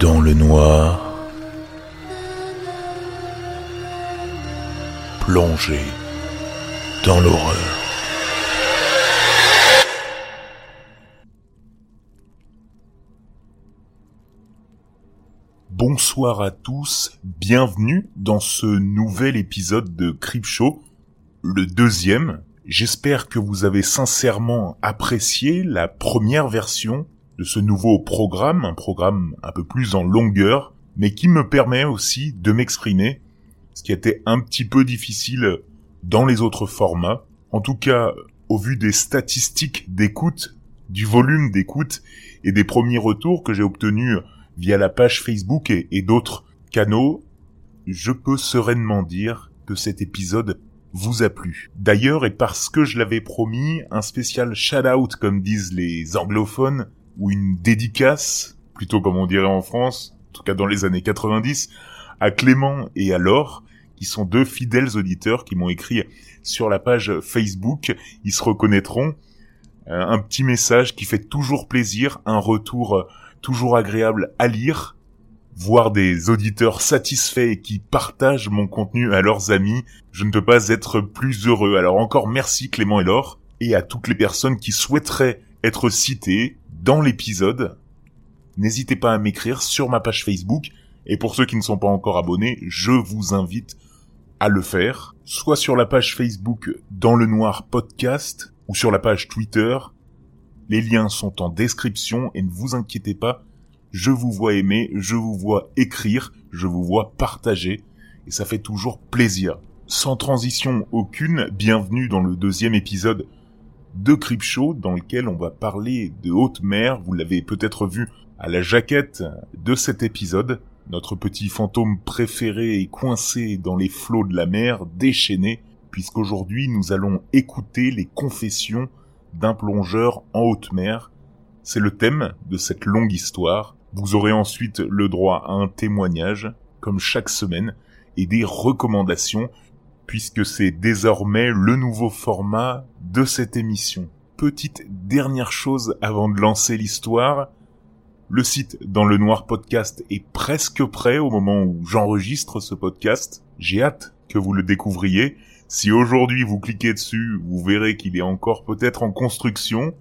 dans le noir, plongé dans l'horreur. Bonsoir à tous, bienvenue dans ce nouvel épisode de Creepshow, le deuxième. J'espère que vous avez sincèrement apprécié la première version de ce nouveau programme, un programme un peu plus en longueur, mais qui me permet aussi de m'exprimer, ce qui était un petit peu difficile dans les autres formats. En tout cas, au vu des statistiques d'écoute, du volume d'écoute et des premiers retours que j'ai obtenus via la page Facebook et, d'autres canaux, je peux sereinement dire que cet épisode vous a plu. D'ailleurs, et parce que je l'avais promis, un spécial shout-out, comme disent les anglophones, ou une dédicace, plutôt comme on dirait en France, en tout cas dans les années 90, à Clément et à Laure, qui sont deux fidèles auditeurs qui m'ont écrit sur la page Facebook. Ils se reconnaîtront. Euh, un petit message qui fait toujours plaisir, un retour euh, toujours agréable à lire, voir des auditeurs satisfaits et qui partagent mon contenu à leurs amis. Je ne peux pas être plus heureux. Alors encore merci Clément et Laure, et à toutes les personnes qui souhaiteraient être citées, dans l'épisode, n'hésitez pas à m'écrire sur ma page Facebook. Et pour ceux qui ne sont pas encore abonnés, je vous invite à le faire, soit sur la page Facebook Dans le Noir Podcast, ou sur la page Twitter. Les liens sont en description et ne vous inquiétez pas, je vous vois aimer, je vous vois écrire, je vous vois partager, et ça fait toujours plaisir. Sans transition aucune, bienvenue dans le deuxième épisode de Creepshow dans lequel on va parler de haute mer. Vous l'avez peut-être vu à la jaquette de cet épisode. Notre petit fantôme préféré est coincé dans les flots de la mer, déchaîné, puisqu'aujourd'hui nous allons écouter les confessions d'un plongeur en haute mer. C'est le thème de cette longue histoire. Vous aurez ensuite le droit à un témoignage, comme chaque semaine, et des recommandations puisque c'est désormais le nouveau format de cette émission. Petite dernière chose avant de lancer l'histoire. Le site dans le noir podcast est presque prêt au moment où j'enregistre ce podcast. J'ai hâte que vous le découvriez. Si aujourd'hui vous cliquez dessus, vous verrez qu'il est encore peut-être en construction.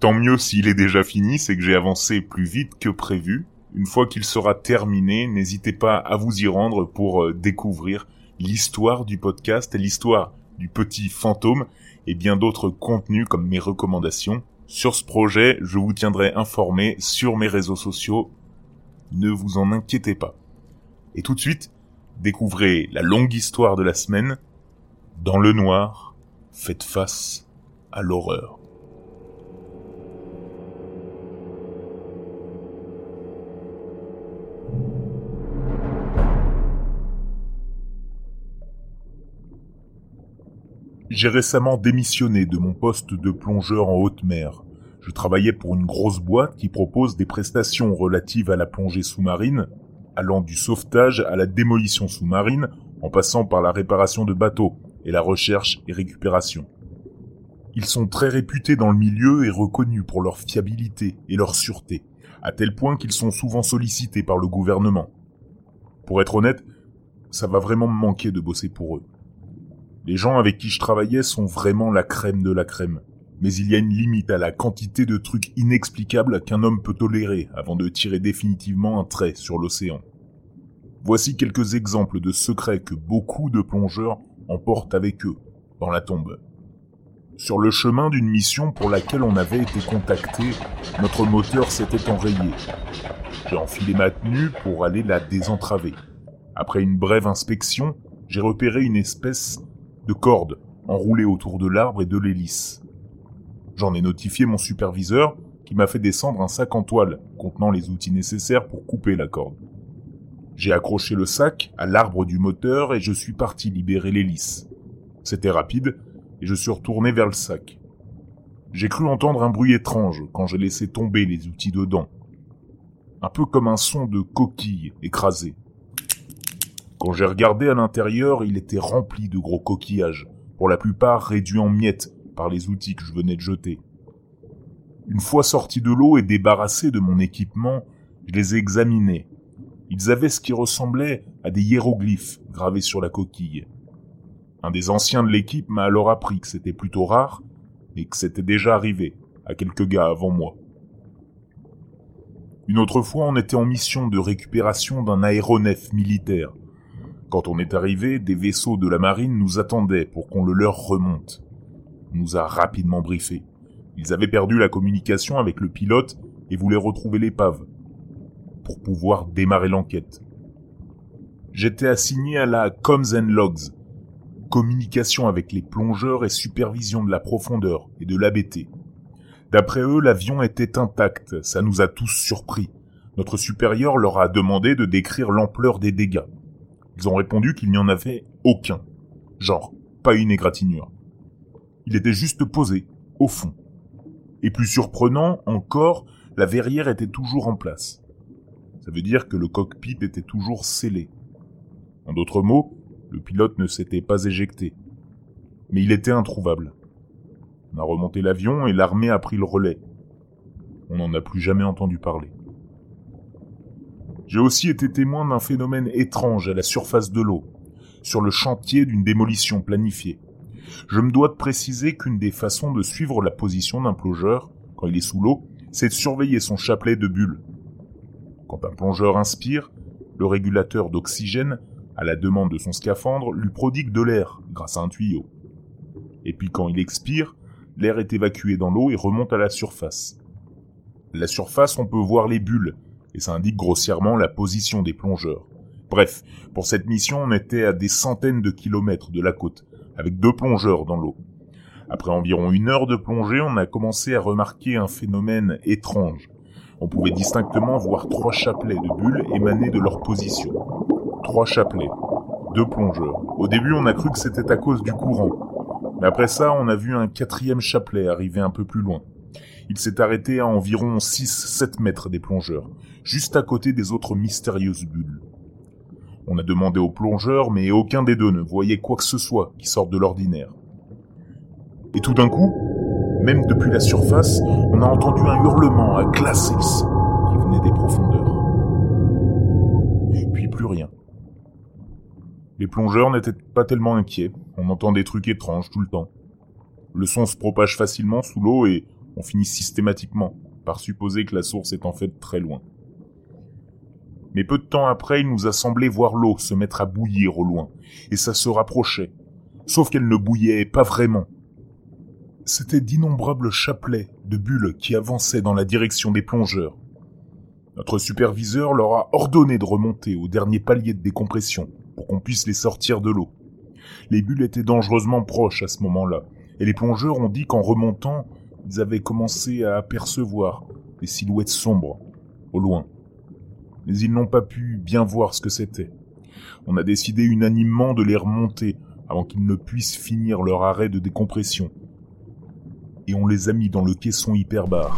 Tant mieux s'il est déjà fini, c'est que j'ai avancé plus vite que prévu. Une fois qu'il sera terminé, n'hésitez pas à vous y rendre pour euh, découvrir l'histoire du podcast, l'histoire du petit fantôme et bien d'autres contenus comme mes recommandations. Sur ce projet, je vous tiendrai informé sur mes réseaux sociaux. Ne vous en inquiétez pas. Et tout de suite, découvrez la longue histoire de la semaine. Dans le noir, faites face à l'horreur. J'ai récemment démissionné de mon poste de plongeur en haute mer. Je travaillais pour une grosse boîte qui propose des prestations relatives à la plongée sous-marine, allant du sauvetage à la démolition sous-marine, en passant par la réparation de bateaux et la recherche et récupération. Ils sont très réputés dans le milieu et reconnus pour leur fiabilité et leur sûreté, à tel point qu'ils sont souvent sollicités par le gouvernement. Pour être honnête, ça va vraiment me manquer de bosser pour eux. Les gens avec qui je travaillais sont vraiment la crème de la crème. Mais il y a une limite à la quantité de trucs inexplicables qu'un homme peut tolérer avant de tirer définitivement un trait sur l'océan. Voici quelques exemples de secrets que beaucoup de plongeurs emportent avec eux dans la tombe. Sur le chemin d'une mission pour laquelle on avait été contacté, notre moteur s'était enrayé. J'ai enfilé ma tenue pour aller la désentraver. Après une brève inspection, j'ai repéré une espèce de cordes enroulées autour de l'arbre et de l'hélice. J'en ai notifié mon superviseur qui m'a fait descendre un sac en toile contenant les outils nécessaires pour couper la corde. J'ai accroché le sac à l'arbre du moteur et je suis parti libérer l'hélice. C'était rapide et je suis retourné vers le sac. J'ai cru entendre un bruit étrange quand j'ai laissé tomber les outils dedans. Un peu comme un son de coquille écrasée. Quand j'ai regardé à l'intérieur, il était rempli de gros coquillages, pour la plupart réduits en miettes par les outils que je venais de jeter. Une fois sorti de l'eau et débarrassé de mon équipement, Je les ai examinés. Ils avaient ce qui ressemblait à des hiéroglyphes gravés sur la coquille. Un des anciens de l'équipe m'a alors appris que c'était plutôt rare, et que c'était déjà arrivé à quelques gars avant moi. Une autre fois, on était en mission de récupération d'un aéronef militaire. Quand on est arrivé, des vaisseaux de la marine nous attendaient pour qu'on le leur remonte. On nous a rapidement briefés. Ils avaient perdu la communication avec le pilote et voulaient retrouver l'épave pour pouvoir démarrer l'enquête. J'étais assigné à la Coms Logs, communication avec les plongeurs et supervision de la profondeur et de l'ABT. D'après eux, l'avion était intact, ça nous a tous surpris. Notre supérieur leur a demandé de décrire l'ampleur des dégâts. Ils ont répondu qu'il n'y en avait aucun. Genre, pas une égratignure. Il était juste posé, au fond. Et plus surprenant encore, la verrière était toujours en place. Ça veut dire que le cockpit était toujours scellé. En d'autres mots, le pilote ne s'était pas éjecté. Mais il était introuvable. On a remonté l'avion et l'armée a pris le relais. On n'en a plus jamais entendu parler. J'ai aussi été témoin d'un phénomène étrange à la surface de l'eau, sur le chantier d'une démolition planifiée. Je me dois de préciser qu'une des façons de suivre la position d'un plongeur, quand il est sous l'eau, c'est de surveiller son chapelet de bulles. Quand un plongeur inspire, le régulateur d'oxygène, à la demande de son scaphandre, lui prodigue de l'air grâce à un tuyau. Et puis quand il expire, l'air est évacué dans l'eau et remonte à la surface. La surface, on peut voir les bulles, et ça indique grossièrement la position des plongeurs. Bref, pour cette mission, on était à des centaines de kilomètres de la côte, avec deux plongeurs dans l'eau. Après environ une heure de plongée, on a commencé à remarquer un phénomène étrange. On pouvait distinctement voir trois chapelets de bulles émaner de leur position. Trois chapelets. Deux plongeurs. Au début, on a cru que c'était à cause du courant. Mais après ça, on a vu un quatrième chapelet arriver un peu plus loin. Il s'est arrêté à environ 6-7 mètres des plongeurs, juste à côté des autres mystérieuses bulles. On a demandé aux plongeurs, mais aucun des deux ne voyait quoi que ce soit qui sorte de l'ordinaire. Et tout d'un coup, même depuis la surface, on a entendu un hurlement à glace qui venait des profondeurs. Puis plus rien. Les plongeurs n'étaient pas tellement inquiets, on entend des trucs étranges tout le temps. Le son se propage facilement sous l'eau et on finit systématiquement par supposer que la source est en fait très loin. Mais peu de temps après, il nous a semblé voir l'eau se mettre à bouillir au loin, et ça se rapprochait. Sauf qu'elle ne bouillait pas vraiment. C'étaient d'innombrables chapelets de bulles qui avançaient dans la direction des plongeurs. Notre superviseur leur a ordonné de remonter au dernier palier de décompression pour qu'on puisse les sortir de l'eau. Les bulles étaient dangereusement proches à ce moment-là, et les plongeurs ont dit qu'en remontant, ils avaient commencé à apercevoir des silhouettes sombres, au loin. Mais ils n'ont pas pu bien voir ce que c'était. On a décidé unanimement de les remonter avant qu'ils ne puissent finir leur arrêt de décompression. Et on les a mis dans le caisson hyperbare.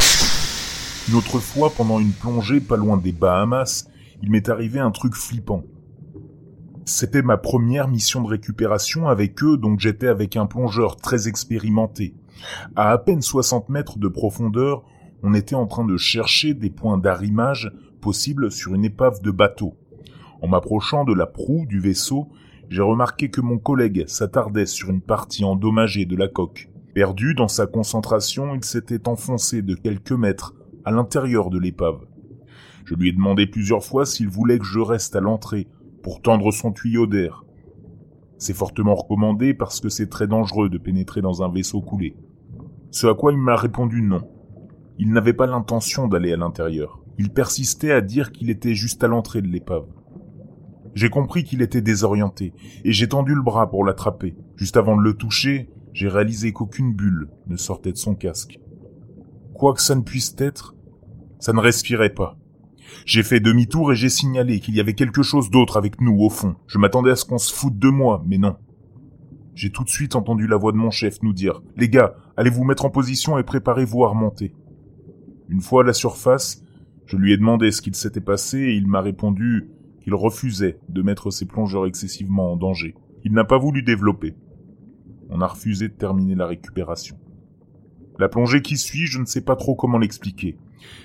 Une autre fois, pendant une plongée pas loin des Bahamas, il m'est arrivé un truc flippant. C'était ma première mission de récupération avec eux, donc j'étais avec un plongeur très expérimenté. À à peine 60 mètres de profondeur, on était en train de chercher des points d'arrimage possibles sur une épave de bateau. En m'approchant de la proue du vaisseau, j'ai remarqué que mon collègue s'attardait sur une partie endommagée de la coque. Perdu dans sa concentration, il s'était enfoncé de quelques mètres à l'intérieur de l'épave. Je lui ai demandé plusieurs fois s'il voulait que je reste à l'entrée pour tendre son tuyau d'air. C'est fortement recommandé parce que c'est très dangereux de pénétrer dans un vaisseau coulé. Ce à quoi il m'a répondu non. Il n'avait pas l'intention d'aller à l'intérieur. Il persistait à dire qu'il était juste à l'entrée de l'épave. J'ai compris qu'il était désorienté, et j'ai tendu le bras pour l'attraper. Juste avant de le toucher, j'ai réalisé qu'aucune bulle ne sortait de son casque. Quoi que ça ne puisse être, ça ne respirait pas. J'ai fait demi-tour et j'ai signalé qu'il y avait quelque chose d'autre avec nous au fond. Je m'attendais à ce qu'on se foute de moi, mais non. J'ai tout de suite entendu la voix de mon chef nous dire Les gars, allez vous mettre en position et préparez-vous à remonter. Une fois à la surface, je lui ai demandé ce qu'il s'était passé et il m'a répondu qu'il refusait de mettre ses plongeurs excessivement en danger. Il n'a pas voulu développer. On a refusé de terminer la récupération. La plongée qui suit, je ne sais pas trop comment l'expliquer.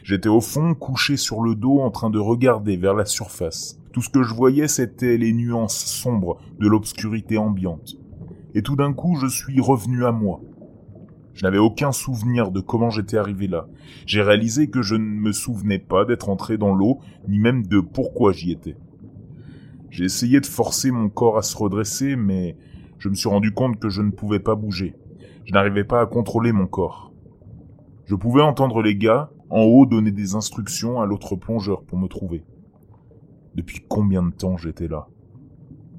J'étais au fond, couché sur le dos, en train de regarder vers la surface. Tout ce que je voyais, c'était les nuances sombres de l'obscurité ambiante. Et tout d'un coup, je suis revenu à moi. Je n'avais aucun souvenir de comment j'étais arrivé là. J'ai réalisé que je ne me souvenais pas d'être entré dans l'eau, ni même de pourquoi j'y étais. J'ai essayé de forcer mon corps à se redresser, mais je me suis rendu compte que je ne pouvais pas bouger. Je n'arrivais pas à contrôler mon corps. Je pouvais entendre les gars, en haut, donner des instructions à l'autre plongeur pour me trouver. Depuis combien de temps j'étais là?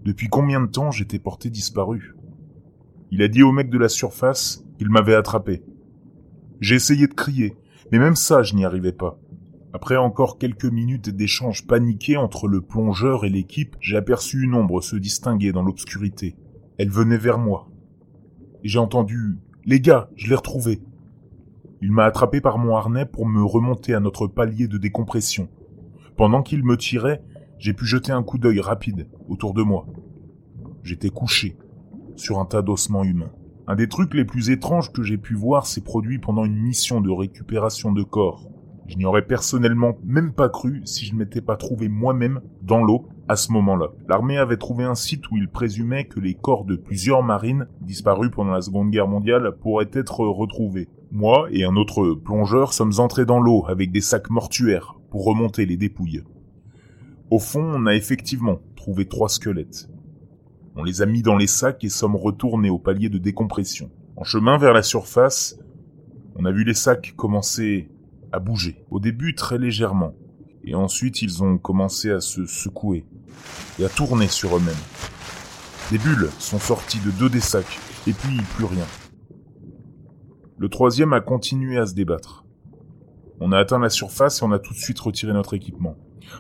Depuis combien de temps j'étais porté disparu? Il a dit au mec de la surface qu'il m'avait attrapé. J'ai essayé de crier, mais même ça je n'y arrivais pas. Après encore quelques minutes d'échanges paniqués entre le plongeur et l'équipe, j'ai aperçu une ombre se distinguer dans l'obscurité. Elle venait vers moi. J'ai entendu Les gars, je l'ai retrouvé. Il m'a attrapé par mon harnais pour me remonter à notre palier de décompression. Pendant qu'il me tirait, j'ai pu jeter un coup d'œil rapide autour de moi. J'étais couché sur un tas d'ossements humains. Un des trucs les plus étranges que j'ai pu voir s'est produit pendant une mission de récupération de corps. Je n'y aurais personnellement même pas cru si je ne m'étais pas trouvé moi-même dans l'eau à ce moment-là. L'armée avait trouvé un site où il présumait que les corps de plusieurs marines disparus pendant la Seconde Guerre mondiale pourraient être retrouvés. Moi et un autre plongeur sommes entrés dans l'eau avec des sacs mortuaires pour remonter les dépouilles. Au fond, on a effectivement trouvé trois squelettes. On les a mis dans les sacs et sommes retournés au palier de décompression. En chemin vers la surface, on a vu les sacs commencer à bouger. Au début très légèrement. Et ensuite ils ont commencé à se secouer et à tourner sur eux-mêmes. Des bulles sont sorties de deux des sacs et puis plus rien. Le troisième a continué à se débattre. On a atteint la surface et on a tout de suite retiré notre équipement.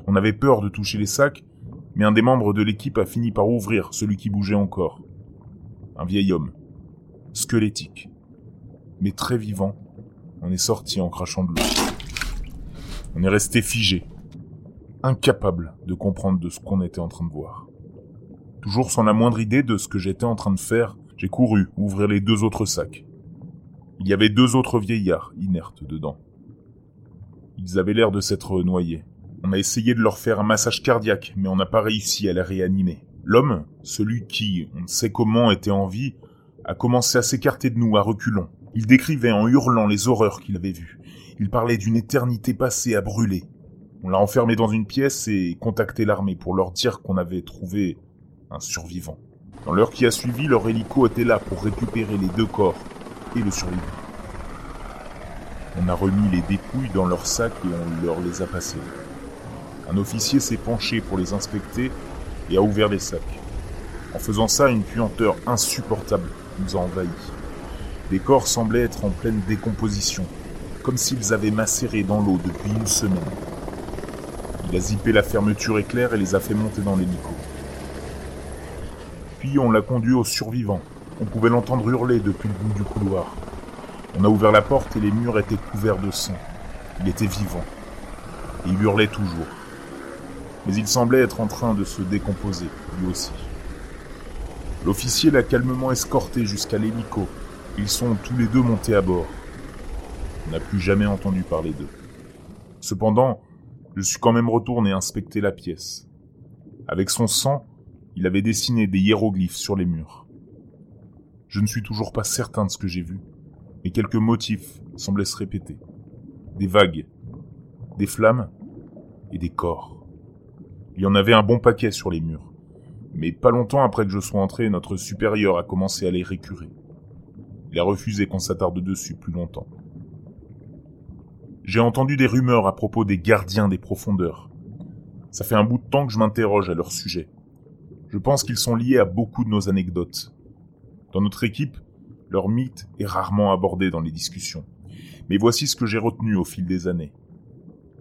On avait peur de toucher les sacs, mais un des membres de l'équipe a fini par ouvrir celui qui bougeait encore. Un vieil homme, squelettique, mais très vivant, on est sorti en crachant de l'eau. On est resté figé, incapable de comprendre de ce qu'on était en train de voir. Toujours sans la moindre idée de ce que j'étais en train de faire, j'ai couru ouvrir les deux autres sacs. Il y avait deux autres vieillards inertes dedans. Ils avaient l'air de s'être noyés. On a essayé de leur faire un massage cardiaque, mais on n'a pas réussi à les réanimer. L'homme, celui qui, on ne sait comment, était en vie, a commencé à s'écarter de nous à reculons. Il décrivait en hurlant les horreurs qu'il avait vues. Il parlait d'une éternité passée à brûler. On l'a enfermé dans une pièce et contacté l'armée pour leur dire qu'on avait trouvé un survivant. Dans l'heure qui a suivi, leur hélico était là pour récupérer les deux corps et le survivant. On a remis les dépouilles dans leurs sacs et on leur les a passés. Un officier s'est penché pour les inspecter et a ouvert les sacs. En faisant ça, une puanteur insupportable nous a envahis. Les corps semblaient être en pleine décomposition, comme s'ils avaient macéré dans l'eau depuis une semaine. Il a zippé la fermeture éclair et les a fait monter dans l'hélico. Puis on l'a conduit au survivant. On pouvait l'entendre hurler depuis le bout du couloir. On a ouvert la porte et les murs étaient couverts de sang. Il était vivant. Il hurlait toujours mais il semblait être en train de se décomposer, lui aussi. L'officier l'a calmement escorté jusqu'à l'hélico. Ils sont tous les deux montés à bord. On n'a plus jamais entendu parler d'eux. Cependant, je suis quand même retourné inspecter la pièce. Avec son sang, il avait dessiné des hiéroglyphes sur les murs. Je ne suis toujours pas certain de ce que j'ai vu, mais quelques motifs semblaient se répéter. Des vagues, des flammes et des corps. Il y en avait un bon paquet sur les murs. Mais pas longtemps après que je sois entré, notre supérieur a commencé à les récurer. Il a refusé qu'on s'attarde dessus plus longtemps. J'ai entendu des rumeurs à propos des gardiens des profondeurs. Ça fait un bout de temps que je m'interroge à leur sujet. Je pense qu'ils sont liés à beaucoup de nos anecdotes. Dans notre équipe, leur mythe est rarement abordé dans les discussions. Mais voici ce que j'ai retenu au fil des années.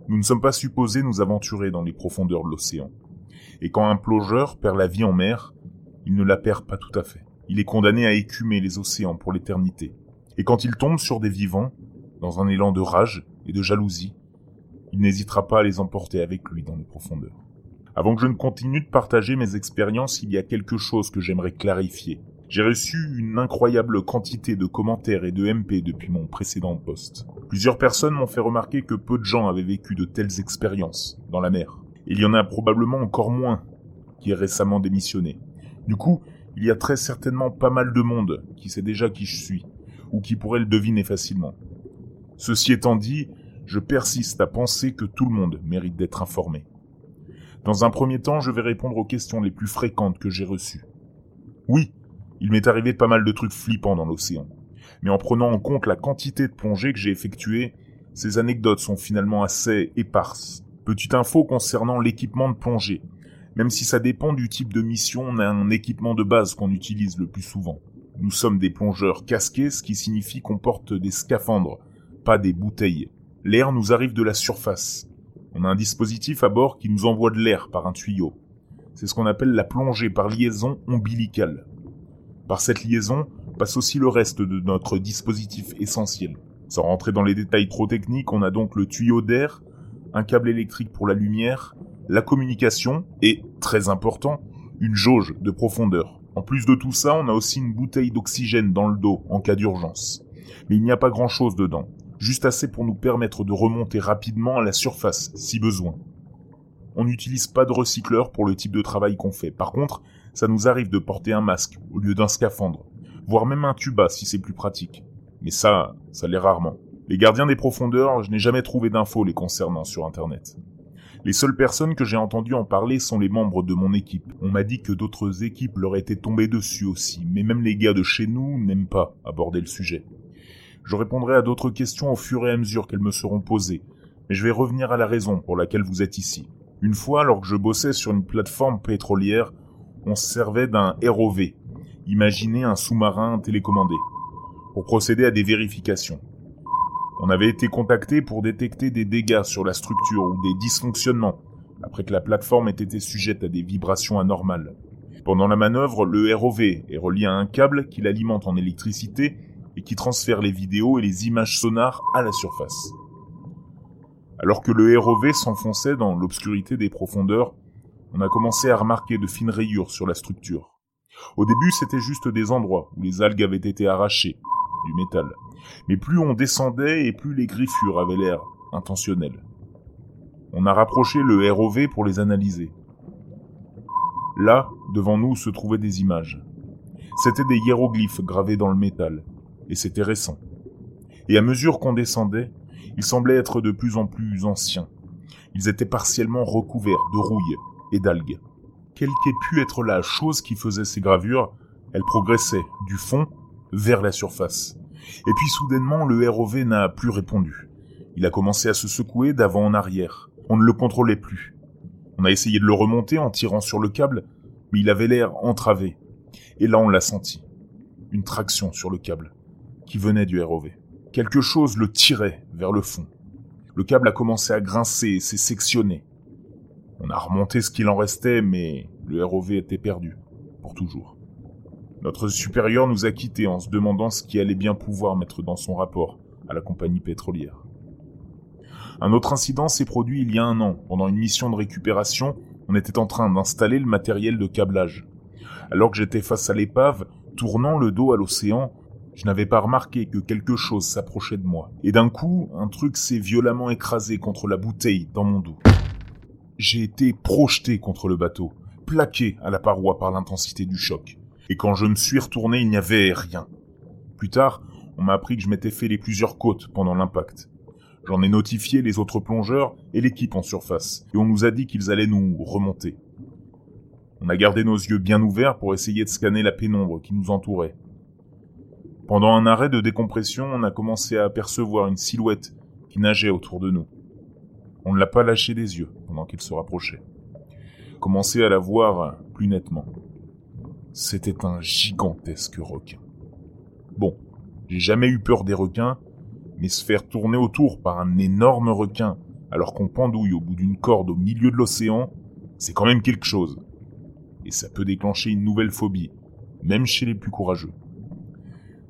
Nous ne sommes pas supposés nous aventurer dans les profondeurs de l'océan. Et quand un plongeur perd la vie en mer, il ne la perd pas tout à fait. Il est condamné à écumer les océans pour l'éternité. Et quand il tombe sur des vivants, dans un élan de rage et de jalousie, il n'hésitera pas à les emporter avec lui dans les profondeurs. Avant que je ne continue de partager mes expériences, il y a quelque chose que j'aimerais clarifier. J'ai reçu une incroyable quantité de commentaires et de MP depuis mon précédent poste. Plusieurs personnes m'ont fait remarquer que peu de gens avaient vécu de telles expériences dans la mer. Il y en a probablement encore moins qui est récemment démissionné. Du coup, il y a très certainement pas mal de monde qui sait déjà qui je suis, ou qui pourrait le deviner facilement. Ceci étant dit, je persiste à penser que tout le monde mérite d'être informé. Dans un premier temps, je vais répondre aux questions les plus fréquentes que j'ai reçues. Oui, il m'est arrivé pas mal de trucs flippants dans l'océan. Mais en prenant en compte la quantité de plongées que j'ai effectuées, ces anecdotes sont finalement assez éparses. Petite info concernant l'équipement de plongée. Même si ça dépend du type de mission, on a un équipement de base qu'on utilise le plus souvent. Nous sommes des plongeurs casqués, ce qui signifie qu'on porte des scaphandres, pas des bouteilles. L'air nous arrive de la surface. On a un dispositif à bord qui nous envoie de l'air par un tuyau. C'est ce qu'on appelle la plongée par liaison ombilicale. Par cette liaison passe aussi le reste de notre dispositif essentiel. Sans rentrer dans les détails trop techniques, on a donc le tuyau d'air, un câble électrique pour la lumière, la communication et, très important, une jauge de profondeur. En plus de tout ça, on a aussi une bouteille d'oxygène dans le dos en cas d'urgence. Mais il n'y a pas grand chose dedans, juste assez pour nous permettre de remonter rapidement à la surface si besoin. On n'utilise pas de recycleur pour le type de travail qu'on fait. Par contre, ça nous arrive de porter un masque au lieu d'un scaphandre, voire même un tuba si c'est plus pratique. Mais ça, ça l'est rarement. Les gardiens des profondeurs, je n'ai jamais trouvé d'infos les concernant sur Internet. Les seules personnes que j'ai entendues en parler sont les membres de mon équipe. On m'a dit que d'autres équipes leur étaient tombées dessus aussi, mais même les gars de chez nous n'aiment pas aborder le sujet. Je répondrai à d'autres questions au fur et à mesure qu'elles me seront posées, mais je vais revenir à la raison pour laquelle vous êtes ici. Une fois, alors que je bossais sur une plateforme pétrolière, on se servait d'un ROV, imaginez un sous-marin télécommandé, pour procéder à des vérifications. On avait été contacté pour détecter des dégâts sur la structure ou des dysfonctionnements, après que la plateforme ait été sujette à des vibrations anormales. Pendant la manœuvre, le ROV est relié à un câble qui l'alimente en électricité et qui transfère les vidéos et les images sonars à la surface. Alors que le ROV s'enfonçait dans l'obscurité des profondeurs, on a commencé à remarquer de fines rayures sur la structure. Au début, c'était juste des endroits où les algues avaient été arrachées, du métal. Mais plus on descendait et plus les griffures avaient l'air intentionnelles. On a rapproché le ROV pour les analyser. Là, devant nous, se trouvaient des images. C'étaient des hiéroglyphes gravés dans le métal, et c'était récent. Et à mesure qu'on descendait, ils semblaient être de plus en plus anciens. Ils étaient partiellement recouverts de rouille et d'algues. Quelle qu'ait pu être la chose qui faisait ces gravures, elles progressaient du fond vers la surface. Et puis soudainement, le ROV n'a plus répondu. Il a commencé à se secouer d'avant en arrière. On ne le contrôlait plus. On a essayé de le remonter en tirant sur le câble, mais il avait l'air entravé. Et là, on l'a senti. Une traction sur le câble, qui venait du ROV. Quelque chose le tirait vers le fond. Le câble a commencé à grincer et s'est sectionné. On a remonté ce qu'il en restait, mais le ROV était perdu, pour toujours. Notre supérieur nous a quittés en se demandant ce qui allait bien pouvoir mettre dans son rapport à la compagnie pétrolière. Un autre incident s'est produit il y a un an. Pendant une mission de récupération, on était en train d'installer le matériel de câblage. Alors que j'étais face à l'épave, tournant le dos à l'océan, je n'avais pas remarqué que quelque chose s'approchait de moi. Et d'un coup, un truc s'est violemment écrasé contre la bouteille dans mon dos. J'ai été projeté contre le bateau, plaqué à la paroi par l'intensité du choc. Et quand je me suis retourné, il n'y avait rien. Plus tard, on m'a appris que je m'étais fait les plusieurs côtes pendant l'impact. J'en ai notifié les autres plongeurs et l'équipe en surface, et on nous a dit qu'ils allaient nous remonter. On a gardé nos yeux bien ouverts pour essayer de scanner la pénombre qui nous entourait. Pendant un arrêt de décompression, on a commencé à apercevoir une silhouette qui nageait autour de nous. On ne l'a pas lâché des yeux pendant qu'il se rapprochait. Commençait à la voir plus nettement. C'était un gigantesque requin. Bon, j'ai jamais eu peur des requins, mais se faire tourner autour par un énorme requin alors qu'on pendouille au bout d'une corde au milieu de l'océan, c'est quand même quelque chose. Et ça peut déclencher une nouvelle phobie, même chez les plus courageux.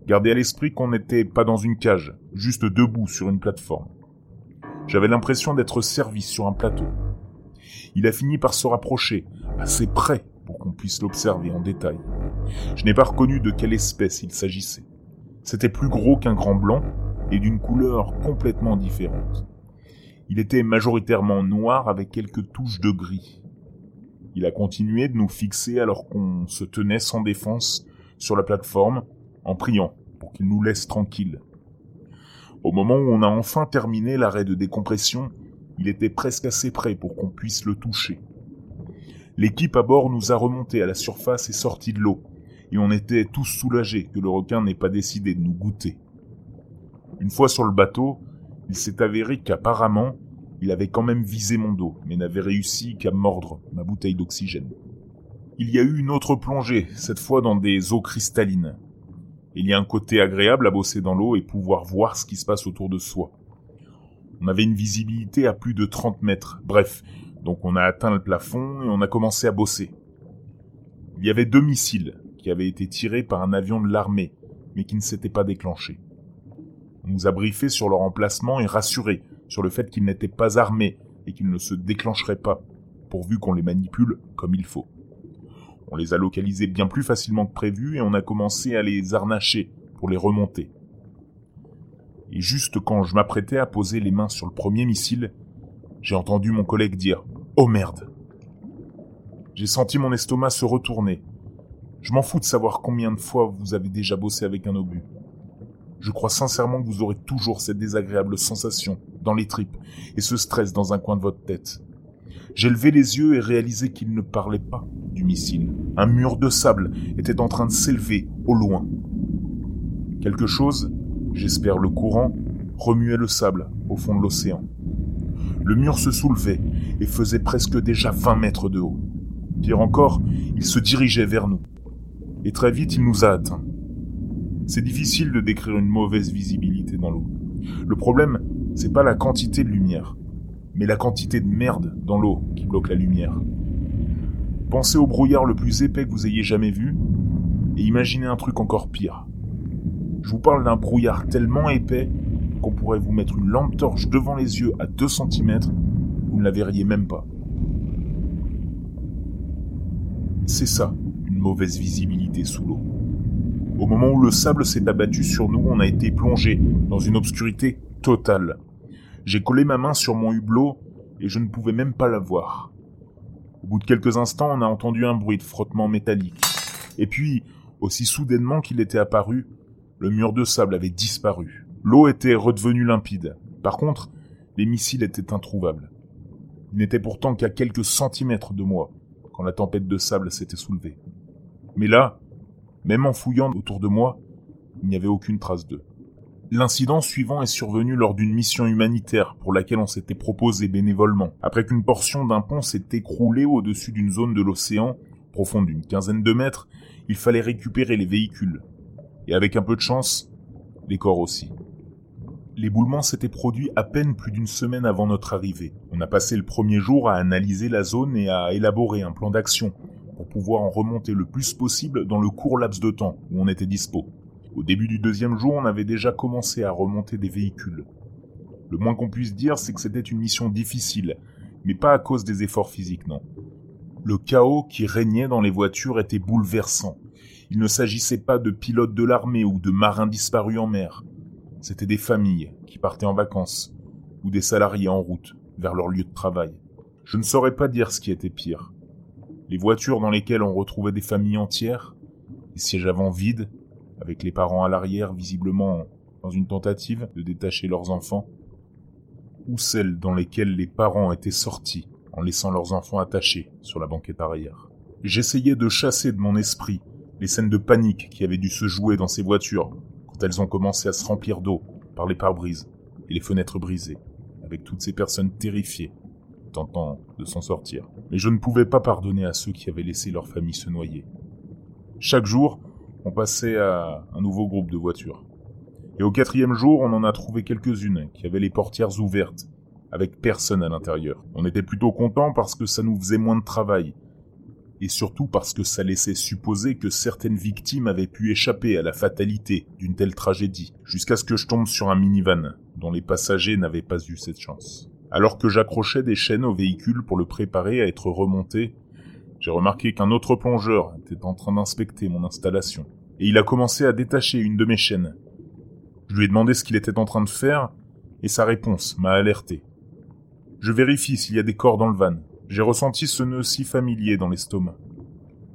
Gardez à l'esprit qu'on n'était pas dans une cage, juste debout sur une plateforme. J'avais l'impression d'être servi sur un plateau. Il a fini par se rapprocher, assez près pour qu'on puisse l'observer en détail. Je n'ai pas reconnu de quelle espèce il s'agissait. C'était plus gros qu'un grand blanc et d'une couleur complètement différente. Il était majoritairement noir avec quelques touches de gris. Il a continué de nous fixer alors qu'on se tenait sans défense sur la plateforme en priant pour qu'il nous laisse tranquilles. Au moment où on a enfin terminé l'arrêt de décompression, il était presque assez près pour qu'on puisse le toucher. L'équipe à bord nous a remonté à la surface et sorti de l'eau, et on était tous soulagés que le requin n'ait pas décidé de nous goûter. Une fois sur le bateau, il s'est avéré qu'apparemment, il avait quand même visé mon dos, mais n'avait réussi qu'à mordre ma bouteille d'oxygène. Il y a eu une autre plongée, cette fois dans des eaux cristallines. Il y a un côté agréable à bosser dans l'eau et pouvoir voir ce qui se passe autour de soi. On avait une visibilité à plus de 30 mètres. Bref, donc on a atteint le plafond et on a commencé à bosser. Il y avait deux missiles qui avaient été tirés par un avion de l'armée, mais qui ne s'étaient pas déclenchés. On nous a briefé sur leur emplacement et rassuré sur le fait qu'ils n'étaient pas armés et qu'ils ne se déclencheraient pas, pourvu qu'on les manipule comme il faut. On les a localisés bien plus facilement que prévu et on a commencé à les harnacher pour les remonter. Et juste quand je m'apprêtais à poser les mains sur le premier missile, j'ai entendu mon collègue dire Oh merde J'ai senti mon estomac se retourner. Je m'en fous de savoir combien de fois vous avez déjà bossé avec un obus. Je crois sincèrement que vous aurez toujours cette désagréable sensation dans les tripes et ce stress dans un coin de votre tête. J'ai levé les yeux et réalisé qu'il ne parlait pas du missile. Un mur de sable était en train de s'élever au loin. Quelque chose, j'espère le courant, remuait le sable au fond de l'océan. Le mur se soulevait et faisait presque déjà 20 mètres de haut. Pire encore, il se dirigeait vers nous. Et très vite, il nous a atteints. C'est difficile de décrire une mauvaise visibilité dans l'eau. Le problème, c'est pas la quantité de lumière, mais la quantité de merde dans l'eau qui bloque la lumière. Pensez au brouillard le plus épais que vous ayez jamais vu, et imaginez un truc encore pire. Je vous parle d'un brouillard tellement épais qu'on pourrait vous mettre une lampe torche devant les yeux à 2 cm, vous ne la verriez même pas. C'est ça, une mauvaise visibilité sous l'eau. Au moment où le sable s'est abattu sur nous, on a été plongé dans une obscurité totale. J'ai collé ma main sur mon hublot et je ne pouvais même pas la voir. Au bout de quelques instants, on a entendu un bruit de frottement métallique. Et puis, aussi soudainement qu'il était apparu, le mur de sable avait disparu. L'eau était redevenue limpide. Par contre, les missiles étaient introuvables. Ils n'étaient pourtant qu'à quelques centimètres de moi quand la tempête de sable s'était soulevée. Mais là, même en fouillant autour de moi, il n'y avait aucune trace d'eux. L'incident suivant est survenu lors d'une mission humanitaire pour laquelle on s'était proposé bénévolement. Après qu'une portion d'un pont s'est écroulée au-dessus d'une zone de l'océan, profonde d'une quinzaine de mètres, il fallait récupérer les véhicules. Et avec un peu de chance, les corps aussi. L'éboulement s'était produit à peine plus d'une semaine avant notre arrivée. On a passé le premier jour à analyser la zone et à élaborer un plan d'action pour pouvoir en remonter le plus possible dans le court laps de temps où on était dispo. Au début du deuxième jour, on avait déjà commencé à remonter des véhicules. Le moins qu'on puisse dire, c'est que c'était une mission difficile, mais pas à cause des efforts physiques, non. Le chaos qui régnait dans les voitures était bouleversant. Il ne s'agissait pas de pilotes de l'armée ou de marins disparus en mer. C'étaient des familles qui partaient en vacances, ou des salariés en route vers leur lieu de travail. Je ne saurais pas dire ce qui était pire. Les voitures dans lesquelles on retrouvait des familles entières, les sièges avant vides, avec les parents à l'arrière visiblement dans une tentative de détacher leurs enfants, ou celles dans lesquelles les parents étaient sortis en laissant leurs enfants attachés sur la banquette arrière. J'essayais de chasser de mon esprit les scènes de panique qui avaient dû se jouer dans ces voitures quand elles ont commencé à se remplir d'eau par les pare-brises et les fenêtres brisées, avec toutes ces personnes terrifiées tentant de s'en sortir. Mais je ne pouvais pas pardonner à ceux qui avaient laissé leur famille se noyer. Chaque jour, on passait à un nouveau groupe de voitures. Et au quatrième jour, on en a trouvé quelques-unes qui avaient les portières ouvertes, avec personne à l'intérieur. On était plutôt content parce que ça nous faisait moins de travail, et surtout parce que ça laissait supposer que certaines victimes avaient pu échapper à la fatalité d'une telle tragédie, jusqu'à ce que je tombe sur un minivan, dont les passagers n'avaient pas eu cette chance. Alors que j'accrochais des chaînes au véhicule pour le préparer à être remonté, J'ai remarqué qu'un autre plongeur était en train d'inspecter mon installation, et il a commencé à détacher une de mes chaînes. Je lui ai demandé ce qu'il était en train de faire, et sa réponse m'a alerté. Je vérifie s'il y a des corps dans le van. J'ai ressenti ce nœud si familier dans l'estomac.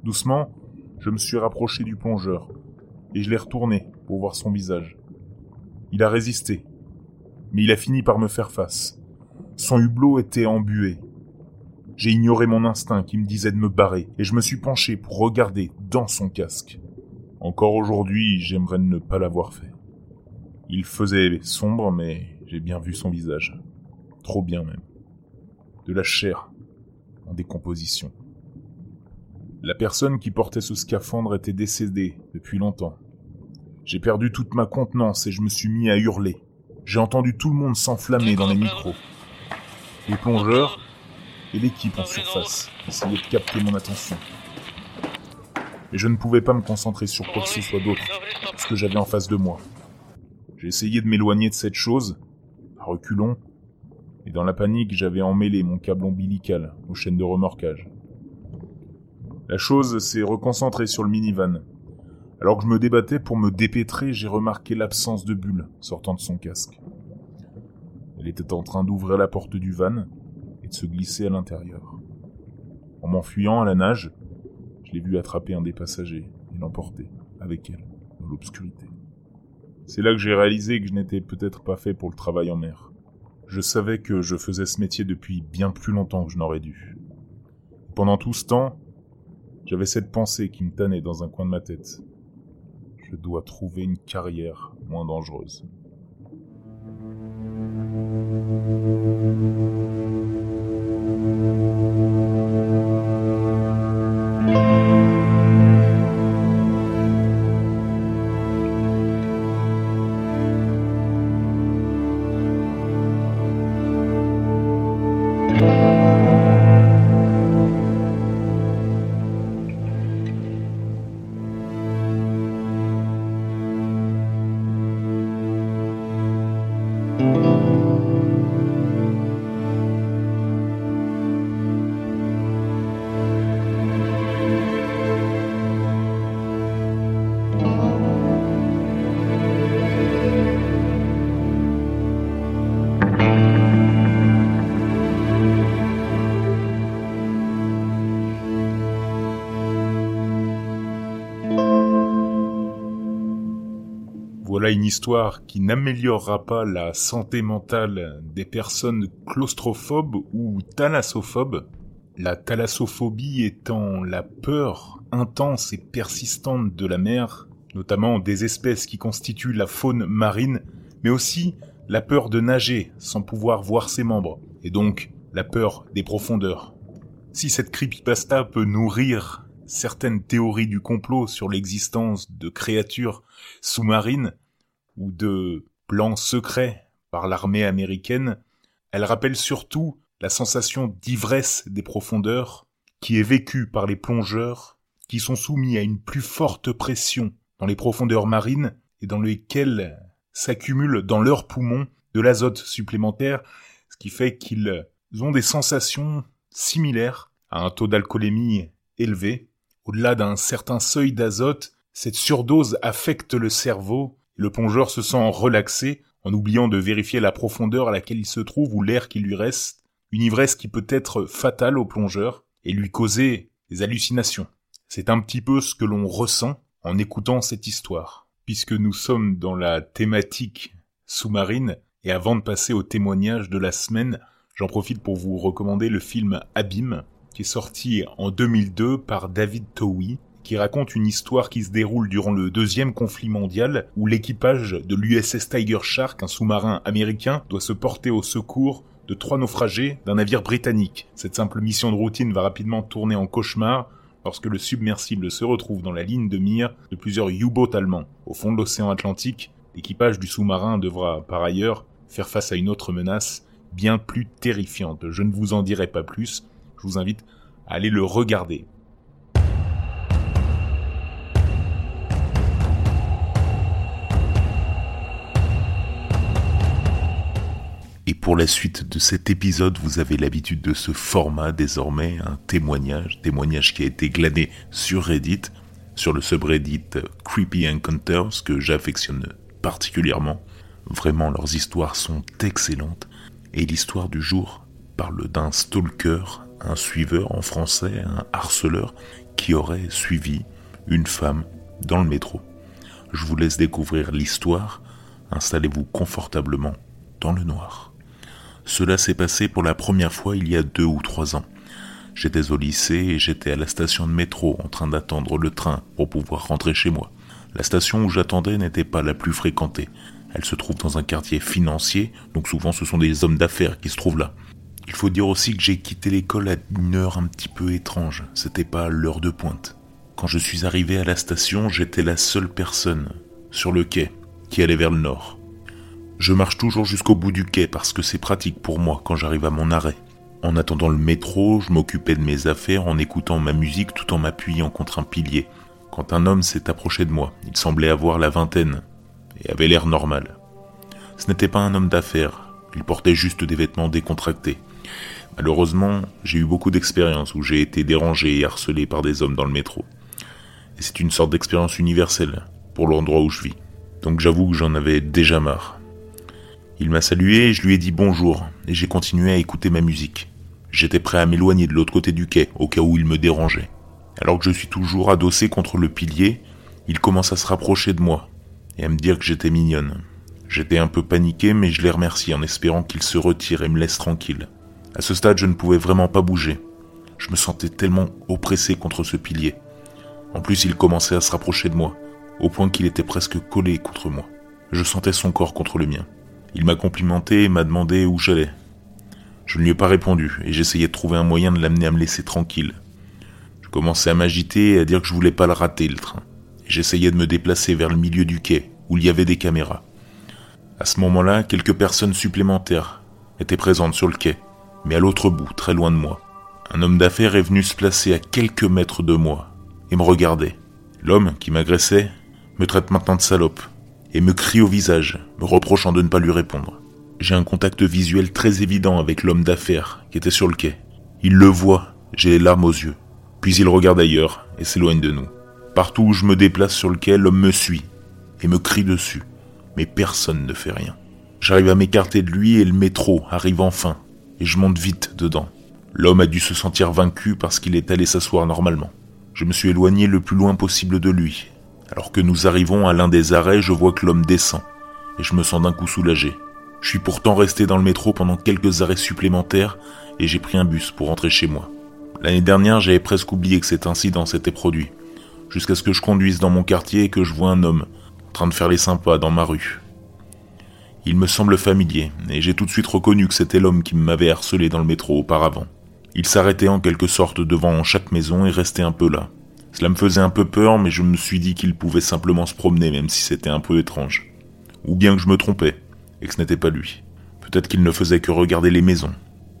Doucement, je me suis rapproché du plongeur, et je l'ai retourné pour voir son visage. Il a résisté, mais il a fini par me faire face. Son hublot était embué. J'ai ignoré mon instinct qui me disait de me barrer, et je me suis penché pour regarder dans son casque. Encore aujourd'hui, j'aimerais ne pas l'avoir fait. Il faisait sombre, mais j'ai bien vu son visage. Trop bien même. De la chair, en décomposition. La personne qui portait ce scaphandre était décédée depuis longtemps. J'ai perdu toute ma contenance et je me suis mis à hurler. J'ai entendu tout le monde s'enflammer dans les micros. Les plongeurs et l'équipe en surface essayaient de capter mon attention. Mais je ne pouvais pas me concentrer sur quoi que ce soit d'autre, ce que j'avais en face de moi. J'ai essayé de m'éloigner de cette chose, à reculons, et dans la panique j'avais emmêlé mon câble ombilical aux chaînes de remorquage. La chose s'est reconcentrée sur le minivan. Alors que je me débattais pour me dépêtrer, j'ai remarqué l'absence de bulle sortant de son casque. Elle était en train d'ouvrir la porte du van de se glisser à l'intérieur. En m'enfuyant à la nage, je l'ai vu attraper un des passagers et l'emporter avec elle dans l'obscurité. C'est là que j'ai réalisé que je n'étais peut-être pas fait pour le travail en mer. Je savais que je faisais ce métier depuis bien plus longtemps que je n'aurais dû. Pendant tout ce temps, j'avais cette pensée qui me tannait dans un coin de ma tête. Je dois trouver une carrière moins dangereuse. Voilà une histoire qui n'améliorera pas la santé mentale des personnes claustrophobes ou thalassophobes. La thalassophobie étant la peur intense et persistante de la mer, notamment des espèces qui constituent la faune marine, mais aussi la peur de nager sans pouvoir voir ses membres, et donc la peur des profondeurs. Si cette creepypasta peut nourrir certaines théories du complot sur l'existence de créatures sous-marines, ou de plans secrets par l'armée américaine, elle rappelle surtout la sensation d'ivresse des profondeurs qui est vécue par les plongeurs qui sont soumis à une plus forte pression dans les profondeurs marines et dans lesquelles s'accumule dans leurs poumons de l'azote supplémentaire, ce qui fait qu'ils ont des sensations similaires à un taux d'alcoolémie élevé. Au-delà d'un certain seuil d'azote, cette surdose affecte le cerveau le plongeur se sent relaxé en oubliant de vérifier la profondeur à laquelle il se trouve ou l'air qui lui reste, une ivresse qui peut être fatale au plongeur et lui causer des hallucinations. C'est un petit peu ce que l'on ressent en écoutant cette histoire. Puisque nous sommes dans la thématique sous-marine, et avant de passer au témoignage de la semaine, j'en profite pour vous recommander le film Abîme, est sorti en 2002 par David Towie, qui raconte une histoire qui se déroule durant le deuxième conflit mondial, où l'équipage de l'USS Tiger Shark, un sous-marin américain, doit se porter au secours de trois naufragés d'un navire britannique. Cette simple mission de routine va rapidement tourner en cauchemar lorsque le submersible se retrouve dans la ligne de mire de plusieurs U-boats allemands. Au fond de l'océan Atlantique, l'équipage du sous-marin devra par ailleurs faire face à une autre menace bien plus terrifiante. Je ne vous en dirai pas plus, je vous invite à aller le regarder. pour la suite de cet épisode, vous avez l'habitude de ce format désormais, un témoignage, témoignage qui a été glané sur Reddit, sur le subreddit Creepy Encounters que j'affectionne particulièrement. Vraiment, leurs histoires sont excellentes. Et l'histoire du jour parle d'un stalker, un suiveur en français, un harceleur, qui aurait suivi une femme dans le métro. Je vous laisse découvrir l'histoire. Installez-vous confortablement dans le noir. Cela s'est passé pour la première fois il y a deux ou trois ans. J'étais au lycée et j'étais à la station de métro en train d'attendre le train pour pouvoir rentrer chez moi. La station où j'attendais n'était pas la plus fréquentée. Elle se trouve dans un quartier financier, donc souvent ce sont des hommes d'affaires qui se trouvent là. Il faut dire aussi que j'ai quitté l'école à une heure un petit peu étrange, c'était pas l'heure de pointe. Quand je suis arrivé à la station, j'étais la seule personne sur le quai qui allait vers le nord. Je marche toujours jusqu'au bout du quai parce que c'est pratique pour moi quand j'arrive à mon arrêt. En attendant le métro, je m'occupais de mes affaires en écoutant ma musique tout en m'appuyant contre un pilier. Quand un homme s'est approché de moi, il semblait avoir la vingtaine et avait l'air normal. Ce n'était pas un homme d'affaires, il portait juste des vêtements décontractés. Malheureusement, j'ai eu beaucoup d'expériences où j'ai été dérangé et harcelé par des hommes dans le métro. Et c'est une sorte d'expérience universelle pour l'endroit où je vis. Donc j'avoue que j'en avais déjà marre. Il m'a salué et je lui ai dit bonjour et j'ai continué à écouter ma musique. J'étais prêt à m'éloigner de l'autre côté du quai au cas où il me dérangeait. Alors que je suis toujours adossé contre le pilier, il commence à se rapprocher de moi et à me dire que j'étais mignonne. J'étais un peu paniqué mais je l'ai remercié en espérant qu'il se retire et me laisse tranquille. À ce stade, je ne pouvais vraiment pas bouger. Je me sentais tellement oppressé contre ce pilier. En plus, il commençait à se rapprocher de moi, au point qu'il était presque collé contre moi. Je sentais son corps contre le mien. Il m'a complimenté et m'a demandé où j'allais. Je ne lui ai pas répondu et j'essayais de trouver un moyen de l'amener à me laisser tranquille. Je commençais à m'agiter et à dire que je voulais pas le rater, le train. J'essayais de me déplacer vers le milieu du quai, où il y avait des caméras. À ce moment-là, quelques personnes supplémentaires étaient présentes sur le quai, mais à l'autre bout, très loin de moi. Un homme d'affaires est venu se placer à quelques mètres de moi et me regardait. L'homme qui m'agressait me traite maintenant de salope et me crie au visage, me reprochant de ne pas lui répondre. J'ai un contact visuel très évident avec l'homme d'affaires qui était sur le quai. Il le voit, j'ai les larmes aux yeux. Puis il regarde ailleurs et s'éloigne de nous. Partout où je me déplace sur le quai, l'homme me suit et me crie dessus. Mais personne ne fait rien. J'arrive à m'écarter de lui et le métro arrive enfin, et je monte vite dedans. L'homme a dû se sentir vaincu parce qu'il est allé s'asseoir normalement. Je me suis éloigné le plus loin possible de lui. Alors que nous arrivons à l'un des arrêts, je vois que l'homme descend, et je me sens d'un coup soulagé. Je suis pourtant resté dans le métro pendant quelques arrêts supplémentaires, et j'ai pris un bus pour rentrer chez moi. L'année dernière, j'avais presque oublié que cet incident s'était produit, jusqu'à ce que je conduise dans mon quartier et que je vois un homme en train de faire les sympas dans ma rue. Il me semble familier, et j'ai tout de suite reconnu que c'était l'homme qui m'avait harcelé dans le métro auparavant. Il s'arrêtait en quelque sorte devant chaque maison et restait un peu là. Cela me faisait un peu peur, mais je me suis dit qu'il pouvait simplement se promener, même si c'était un peu étrange. Ou bien que je me trompais, et que ce n'était pas lui. Peut-être qu'il ne faisait que regarder les maisons.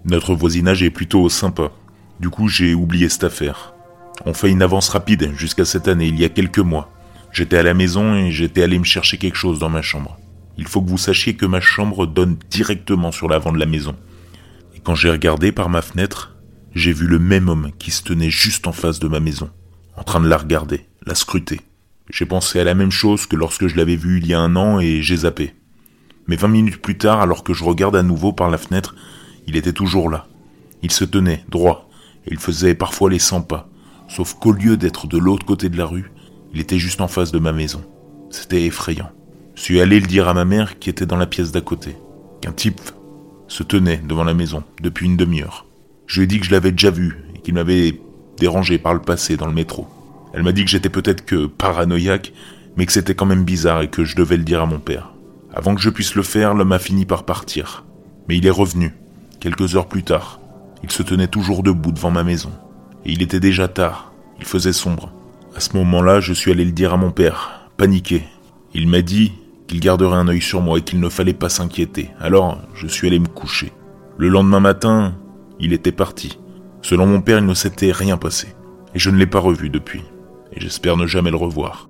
Notre voisinage est plutôt sympa. Du coup, j'ai oublié cette affaire. On fait une avance rapide jusqu'à cette année, il y a quelques mois. J'étais à la maison et j'étais allé me chercher quelque chose dans ma chambre. Il faut que vous sachiez que ma chambre donne directement sur l'avant de la maison. Et quand j'ai regardé par ma fenêtre, j'ai vu le même homme qui se tenait juste en face de ma maison, en train de la regarder, la scruter. J'ai pensé à la même chose que lorsque je l'avais vu il y a un an et j'ai zappé. Mais vingt minutes plus tard, alors que je regarde à nouveau par la fenêtre, il était toujours là. Il se tenait, droit, et il faisait parfois les cent pas, sauf qu'au lieu d'être de l'autre côté de la rue, il était juste en face de ma maison. C'était effrayant. Je suis allé le dire à ma mère qui était dans la pièce d'à côté, qu'un type se tenait devant la maison depuis une demi-heure. Je lui ai dit que je l'avais déjà vu et qu'il m'avait dérangé par le passé dans le métro. Elle m'a dit que j'étais peut-être que paranoïaque, mais que c'était quand même bizarre et que je devais le dire à mon père. Avant que je puisse le faire, l'homme a fini par partir. Mais il est revenu, quelques heures plus tard. Il se tenait toujours debout devant ma maison. Et il était déjà tard, il faisait sombre. À ce moment-là, je suis allé le dire à mon père, paniqué. Il m'a dit qu'il garderait un œil sur moi et qu'il ne fallait pas s'inquiéter. Alors, je suis allé me coucher. Le lendemain matin, il était parti. Selon mon père, il ne s'était rien passé. Et je ne l'ai pas revu depuis. Et j'espère ne jamais le revoir.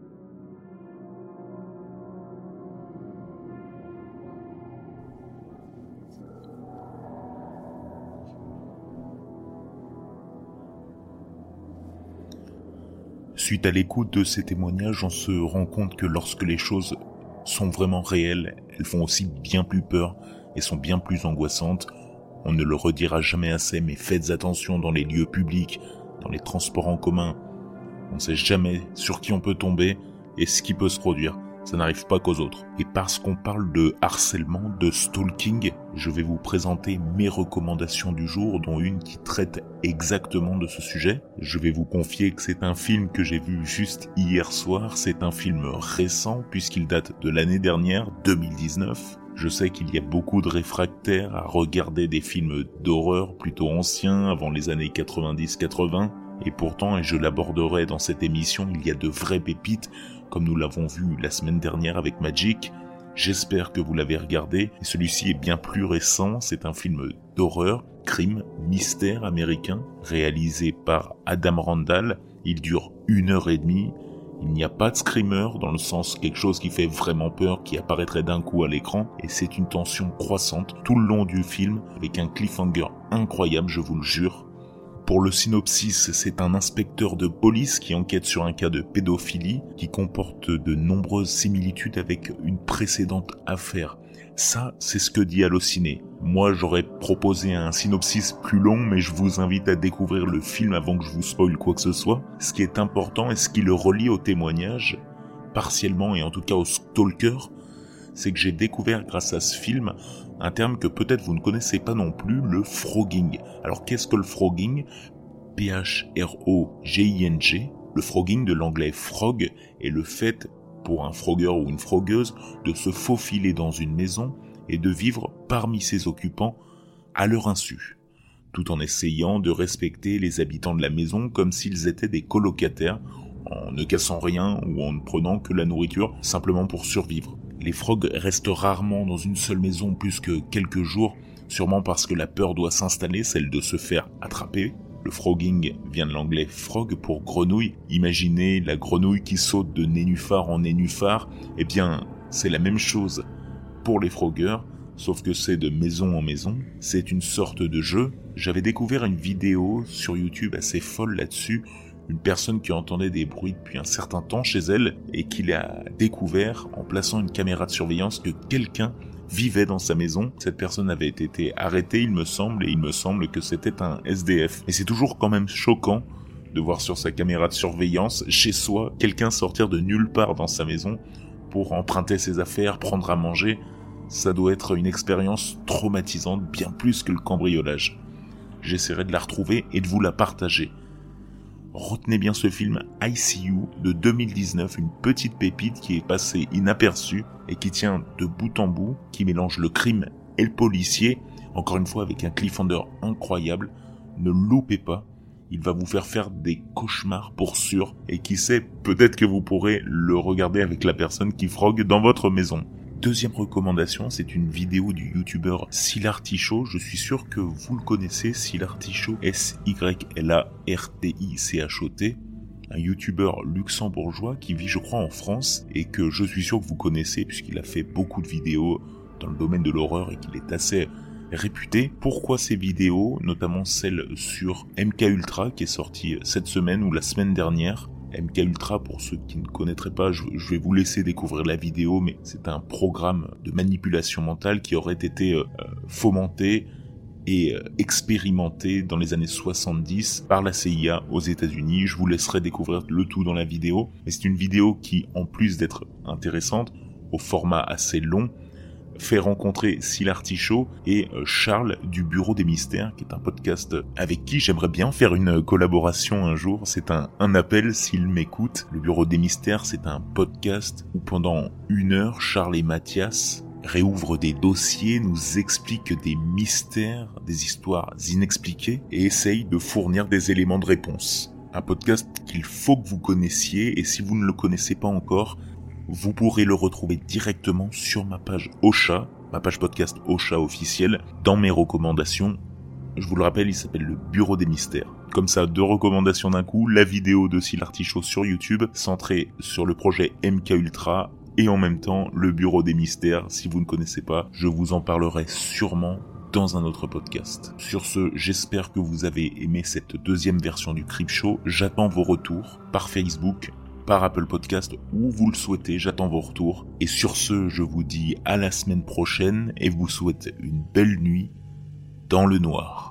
Suite à l'écoute de ces témoignages, on se rend compte que lorsque les choses sont vraiment réelles, elles font aussi bien plus peur et sont bien plus angoissantes. On ne le redira jamais assez, mais faites attention dans les lieux publics, dans les transports en commun. On ne sait jamais sur qui on peut tomber et ce qui peut se produire ça n'arrive pas qu'aux autres. Et parce qu'on parle de harcèlement, de stalking, je vais vous présenter mes recommandations du jour, dont une qui traite exactement de ce sujet. Je vais vous confier que c'est un film que j'ai vu juste hier soir, c'est un film récent puisqu'il date de l'année dernière, 2019. Je sais qu'il y a beaucoup de réfractaires à regarder des films d'horreur plutôt anciens, avant les années 90-80, et pourtant, et je l'aborderai dans cette émission, il y a de vraies pépites comme nous l'avons vu la semaine dernière avec Magic. J'espère que vous l'avez regardé, celui-ci est bien plus récent, c'est un film d'horreur, crime, mystère américain, réalisé par Adam Randall, il dure une heure et demie, il n'y a pas de screamer dans le sens quelque chose qui fait vraiment peur qui apparaîtrait d'un coup à l'écran. Et c'est une tension croissante tout le long du film avec un cliffhanger incroyable je vous le jure pour le synopsis, c'est un inspecteur de police qui enquête sur un cas de pédophilie qui comporte de nombreuses similitudes avec une précédente affaire. Ça, c'est ce que dit Allociné. Moi, j'aurais proposé un synopsis plus long, mais je vous invite à découvrir le film avant que je vous spoil quoi que ce soit. Ce qui est important et ce qui le relie au témoignage, partiellement et en tout cas au stalker, c'est que j'ai découvert grâce à ce film un terme que peut-être vous ne connaissez pas non plus, le frogging. Alors qu'est-ce que le frogging? P-H-R-O-G-I-N-G. Le frogging de l'anglais frog est le fait pour un frogueur ou une frogueuse de se faufiler dans une maison et de vivre parmi ses occupants à leur insu, tout en essayant de respecter les habitants de la maison comme s'ils étaient des colocataires, en ne cassant rien ou en ne prenant que la nourriture simplement pour survivre. Les frogs restent rarement dans une seule maison plus que quelques jours, sûrement parce que la peur doit s'installer, celle de se faire attraper. Le frogging vient de l'anglais frog pour grenouille. Imaginez la grenouille qui saute de nénuphar en nénuphar. Eh bien, c'est la même chose pour les frogueurs, sauf que c'est de maison en maison. C'est une sorte de jeu. J'avais découvert une vidéo sur YouTube assez folle là-dessus une personne qui entendait des bruits depuis un certain temps chez elle et qui l'a découvert en plaçant une caméra de surveillance que quelqu'un vivait dans sa maison. Cette personne avait été arrêtée, il me semble, et il me semble que c'était un SDF. Et c'est toujours quand même choquant de voir sur sa caméra de surveillance, chez soi, quelqu'un sortir de nulle part dans sa maison pour emprunter ses affaires, prendre à manger. Ça doit être une expérience traumatisante, bien plus que le cambriolage. J'essaierai de la retrouver et de vous la partager. Retenez bien ce film ICU de 2019, une petite pépite qui est passée inaperçue et qui tient de bout en bout, qui mélange le crime et le policier, encore une fois avec un cliffhanger incroyable. Ne loupez pas, il va vous faire faire des cauchemars pour sûr, et qui sait, peut-être que vous pourrez le regarder avec la personne qui frogue dans votre maison. Deuxième recommandation, c'est une vidéo du youtubeur Silarticho. Je suis sûr que vous le connaissez, Silarticho, S-Y-L-A-R-T-I-C-H-O-T. Un youtubeur luxembourgeois qui vit, je crois, en France et que je suis sûr que vous connaissez puisqu'il a fait beaucoup de vidéos dans le domaine de l'horreur et qu'il est assez réputé. Pourquoi ces vidéos, notamment celle sur MK Ultra qui est sortie cette semaine ou la semaine dernière MK Ultra, pour ceux qui ne connaîtraient pas, je, vais vous laisser découvrir la vidéo, mais c'est un programme de manipulation mentale qui aurait été euh, fomenté et euh, expérimenté dans les années 70 par la CIA aux États-Unis. Je vous laisserai découvrir le tout dans la vidéo, mais c'est une vidéo qui, en plus d'être intéressante, au format assez long, fait rencontrer Sylar Tichot et euh, Charles du Bureau des Mystères, qui est un podcast avec qui j'aimerais bien faire une collaboration un jour. C'est un, un appel s'il m'écoute. Le Bureau des Mystères, c'est un podcast où pendant une heure, Charles et Mathias réouvrent des dossiers, nous expliquent des mystères, des histoires inexpliquées et essayent de fournir des éléments de réponse. Un podcast qu'il faut que vous connaissiez et si vous ne le connaissez pas encore, vous pourrez le retrouver directement sur ma page Ocha, ma page podcast Ocha officielle, dans mes recommandations. Je vous le rappelle, il s'appelle le Bureau des Mystères. Comme ça, deux recommandations d'un coup, la vidéo de Silartichaud sur YouTube, centrée sur le projet MK Ultra, et en même temps le Bureau des Mystères. Si vous ne connaissez pas, je vous en parlerai sûrement dans un autre podcast. Sur ce, j'espère que vous avez aimé cette deuxième version du Crip Show. J'attends vos retours par Facebook, par Apple Podcast, où vous le souhaitez. J'attends vos retours. Et sur ce, je vous dis à la semaine prochaine et vous souhaite une belle nuit dans le noir.